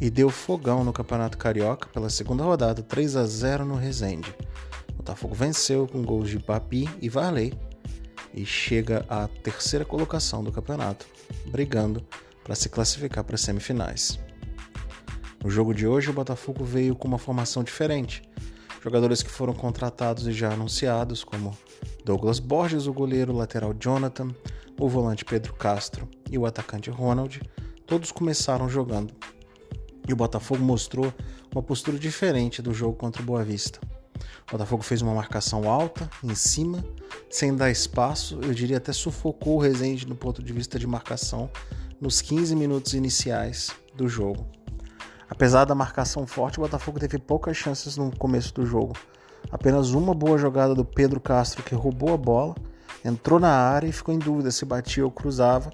e deu fogão no Campeonato Carioca pela segunda rodada, 3 a 0 no Resende. O Botafogo venceu com gols de Papi e Varley e chega à terceira colocação do campeonato, brigando para se classificar para as semifinais. No jogo de hoje, o Botafogo veio com uma formação diferente. Jogadores que foram contratados e já anunciados, como Douglas Borges, o goleiro lateral Jonathan, o volante Pedro Castro e o atacante Ronald, todos começaram jogando. E o Botafogo mostrou uma postura diferente do jogo contra o Boa Vista. O Botafogo fez uma marcação alta, em cima, sem dar espaço, eu diria até sufocou o Rezende no ponto de vista de marcação nos 15 minutos iniciais do jogo. Apesar da marcação forte, o Botafogo teve poucas chances no começo do jogo. Apenas uma boa jogada do Pedro Castro que roubou a bola, entrou na área e ficou em dúvida se batia ou cruzava,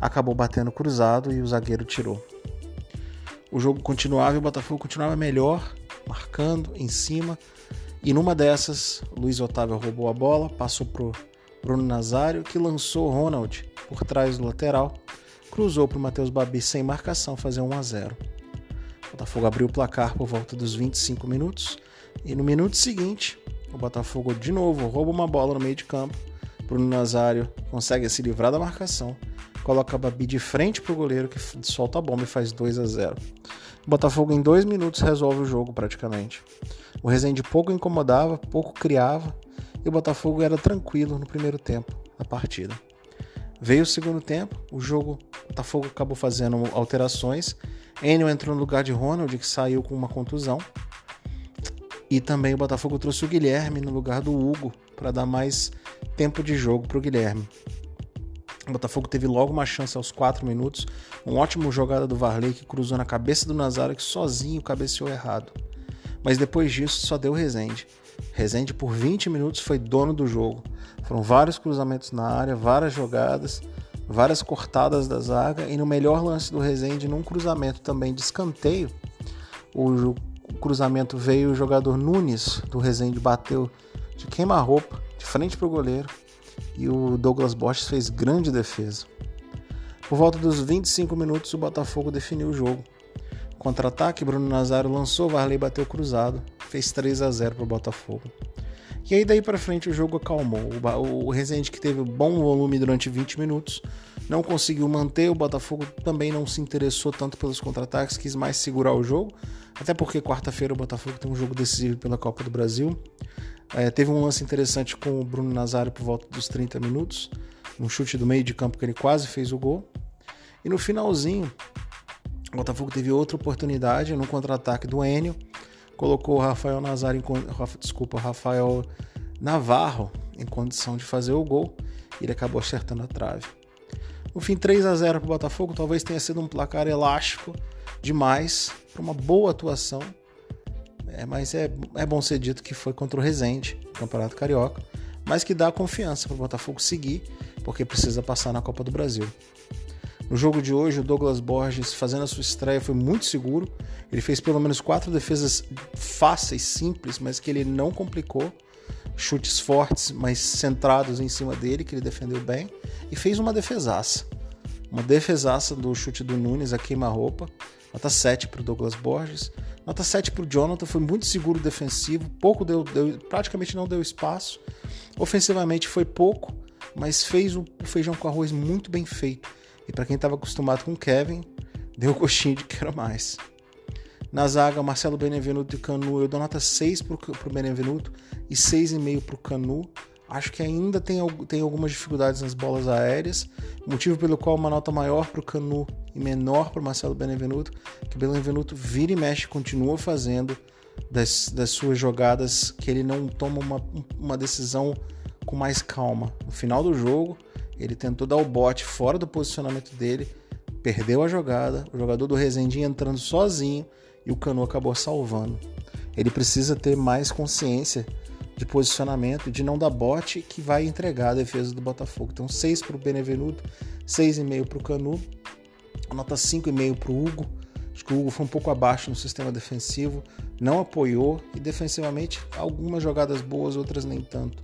acabou batendo cruzado e o zagueiro tirou. O jogo continuava e o Botafogo continuava melhor, marcando em cima, e numa dessas, Luiz Otávio roubou a bola, passou pro Bruno Nazário, que lançou Ronald por trás do lateral, cruzou para o Matheus Babi sem marcação, fazer 1 a 0. O Botafogo abriu o placar por volta dos 25 minutos e no minuto seguinte, o Botafogo de novo rouba uma bola no meio de campo. Bruno Nazário consegue se livrar da marcação, coloca a Babi de frente para o goleiro que solta a bomba e faz 2 a 0. O Botafogo em dois minutos resolve o jogo praticamente. O Rezende pouco incomodava, pouco criava e o Botafogo era tranquilo no primeiro tempo da partida. Veio o segundo tempo, o jogo, o Botafogo acabou fazendo alterações. Enio entrou no lugar de Ronald, que saiu com uma contusão. E também o Botafogo trouxe o Guilherme no lugar do Hugo, para dar mais tempo de jogo para o Guilherme. O Botafogo teve logo uma chance aos 4 minutos. Um ótimo jogada do Varley que cruzou na cabeça do Nazário que sozinho cabeceou errado. Mas depois disso só deu Rezende. Rezende por 20 minutos foi dono do jogo. Foram vários cruzamentos na área, várias jogadas, várias cortadas da zaga e no melhor lance do Rezende, num cruzamento também de escanteio, o cruzamento veio o jogador Nunes do Rezende bateu de queima-roupa de frente para o goleiro e o Douglas Borges fez grande defesa. Por volta dos 25 minutos, o Botafogo definiu o jogo. Contra-ataque, Bruno Nazário lançou, Varley bateu cruzado, fez 3 a 0 para o Botafogo. E aí daí para frente o jogo acalmou. O Rezende que teve bom volume durante 20 minutos, não conseguiu manter, o Botafogo também não se interessou tanto pelos contra-ataques, quis mais segurar o jogo, até porque quarta-feira o Botafogo tem um jogo decisivo pela Copa do Brasil. É, teve um lance interessante com o Bruno Nazário por volta dos 30 minutos, um chute do meio de campo que ele quase fez o gol. E no finalzinho, o Botafogo teve outra oportunidade no contra-ataque do Enio, colocou o Rafael Nazário, em, desculpa, Rafael Navarro em condição de fazer o gol e ele acabou acertando a trave. No fim, 3 a 0 para o Botafogo, talvez tenha sido um placar elástico demais para uma boa atuação é, mas é, é bom ser dito que foi contra o Resende, Campeonato Carioca, mas que dá confiança para o Botafogo seguir, porque precisa passar na Copa do Brasil. No jogo de hoje, o Douglas Borges, fazendo a sua estreia, foi muito seguro. Ele fez pelo menos quatro defesas fáceis, simples, mas que ele não complicou. Chutes fortes, mas centrados em cima dele, que ele defendeu bem. E fez uma defesaça. Uma defesaça do chute do Nunes a queima-roupa. Nota 7 para o Douglas Borges. Nota 7 para o Jonathan, foi muito seguro defensivo, pouco deu, deu, praticamente não deu espaço. Ofensivamente foi pouco, mas fez o feijão com arroz muito bem feito. E para quem estava acostumado com o Kevin, deu gostinho de quero mais. Na zaga, Marcelo Benevenuto e Canu, eu dou nota 6 para o Benevenuto e 6,5 para o Canu. Acho que ainda tem, tem algumas dificuldades nas bolas aéreas, motivo pelo qual uma nota maior para o Canu e menor para Marcelo Benevenuto, que Benevenuto vira e mexe, continua fazendo das, das suas jogadas que ele não toma uma, uma decisão com mais calma. No final do jogo, ele tentou dar o bote fora do posicionamento dele, perdeu a jogada, o jogador do Resendinho entrando sozinho e o Canu acabou salvando. Ele precisa ter mais consciência de posicionamento, de não dar bote que vai entregar a defesa do Botafogo. Então 6 para o Benevenuto, 6,5 para o Canu, nota 5,5 para o Hugo. Acho que o Hugo foi um pouco abaixo no sistema defensivo, não apoiou e defensivamente algumas jogadas boas, outras nem tanto.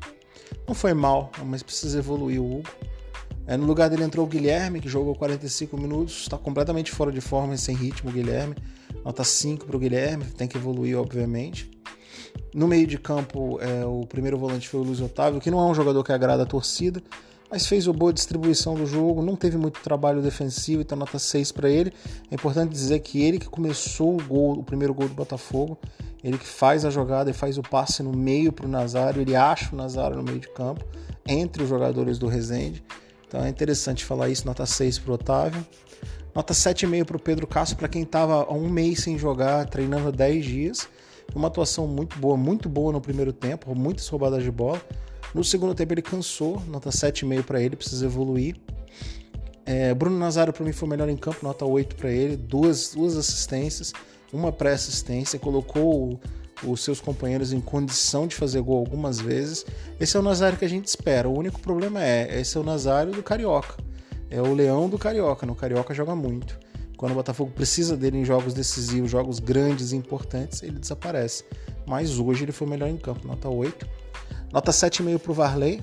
Não foi mal, mas precisa evoluir o Hugo. É, no lugar dele entrou o Guilherme, que jogou 45 minutos, está completamente fora de forma e sem ritmo. O Guilherme, Nota 5 para o Guilherme, tem que evoluir, obviamente. No meio de campo, é, o primeiro volante foi o Luiz Otávio, que não é um jogador que agrada a torcida, mas fez uma boa distribuição do jogo, não teve muito trabalho defensivo, então nota 6 para ele. É importante dizer que ele que começou o gol, o primeiro gol do Botafogo, ele que faz a jogada e faz o passe no meio para o Nazário, ele acha o Nazário no meio de campo, entre os jogadores do Resende. Então é interessante falar isso, nota 6 para o Otávio. Nota 7,5 para o Pedro Castro, para quem estava há um mês sem jogar, treinando 10 dias. Uma atuação muito boa, muito boa no primeiro tempo, muitas roubadas de bola. No segundo tempo ele cansou, nota 7,5 para ele, precisa evoluir. É, Bruno Nazário para mim foi melhor em campo, nota 8 para ele, duas, duas assistências, uma pré-assistência, colocou os seus companheiros em condição de fazer gol algumas vezes. Esse é o Nazário que a gente espera. O único problema é, esse é o Nazário do Carioca. É o leão do Carioca. No Carioca joga muito. Quando o Botafogo precisa dele em jogos decisivos, jogos grandes e importantes, ele desaparece. Mas hoje ele foi melhor em campo, nota 8. Nota 7,5 para o Varley.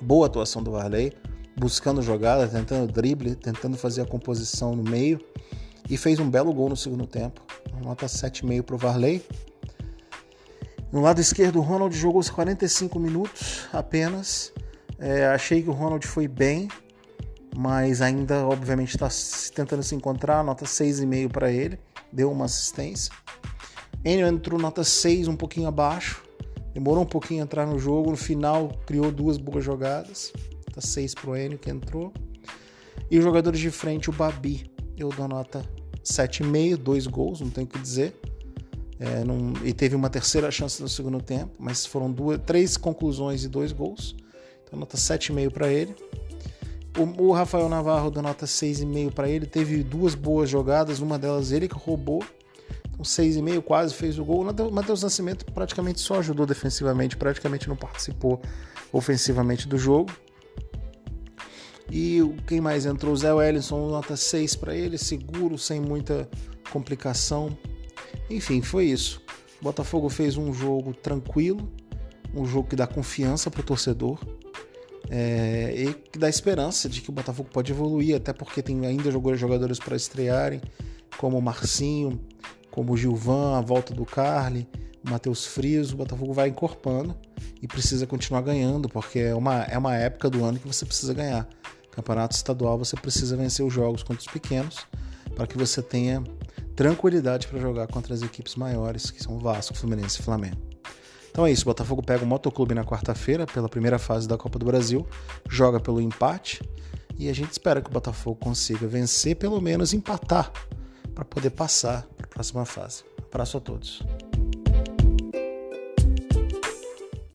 Boa atuação do Varley, buscando jogada, tentando drible, tentando fazer a composição no meio. E fez um belo gol no segundo tempo. Nota 7,5 para o Varley. No lado esquerdo, o Ronald jogou os 45 minutos apenas. É, achei que o Ronald foi bem, mas ainda, obviamente, está tentando se encontrar. Nota 6,5 para ele, deu uma assistência. Enio entrou nota 6, um pouquinho abaixo. Demorou um pouquinho a entrar no jogo. No final, criou duas boas jogadas. Nota 6 para o Enio que entrou. E os jogadores de frente, o Babi, eu dou nota 7,5, dois gols, não tenho o que dizer. É, não, e teve uma terceira chance no segundo tempo, mas foram duas, três conclusões e dois gols. Então, nota 7,5 para ele. O, o Rafael Navarro deu nota 6,5 para ele. Teve duas boas jogadas, uma delas ele que roubou. Então 6,5 quase fez o gol. O Matheus Nascimento praticamente só ajudou defensivamente, praticamente não participou ofensivamente do jogo. E quem mais entrou? O Zé Wellington, nota 6 para ele, seguro, sem muita complicação. Enfim, foi isso. O Botafogo fez um jogo tranquilo, um jogo que dá confiança para o torcedor é, e que dá esperança de que o Botafogo pode evoluir, até porque tem ainda jogadores para estrearem, como o Marcinho, como o Gilvan, a volta do Carly, o Matheus Frias, o Botafogo vai encorpando e precisa continuar ganhando, porque é uma, é uma época do ano que você precisa ganhar. Campeonato estadual você precisa vencer os jogos contra os pequenos para que você tenha tranquilidade para jogar contra as equipes maiores, que são Vasco, Fluminense e Flamengo. Então é isso, o Botafogo pega o Motoclube na quarta-feira pela primeira fase da Copa do Brasil, joga pelo empate e a gente espera que o Botafogo consiga vencer, pelo menos empatar, para poder passar próxima fase. Abraço a todos.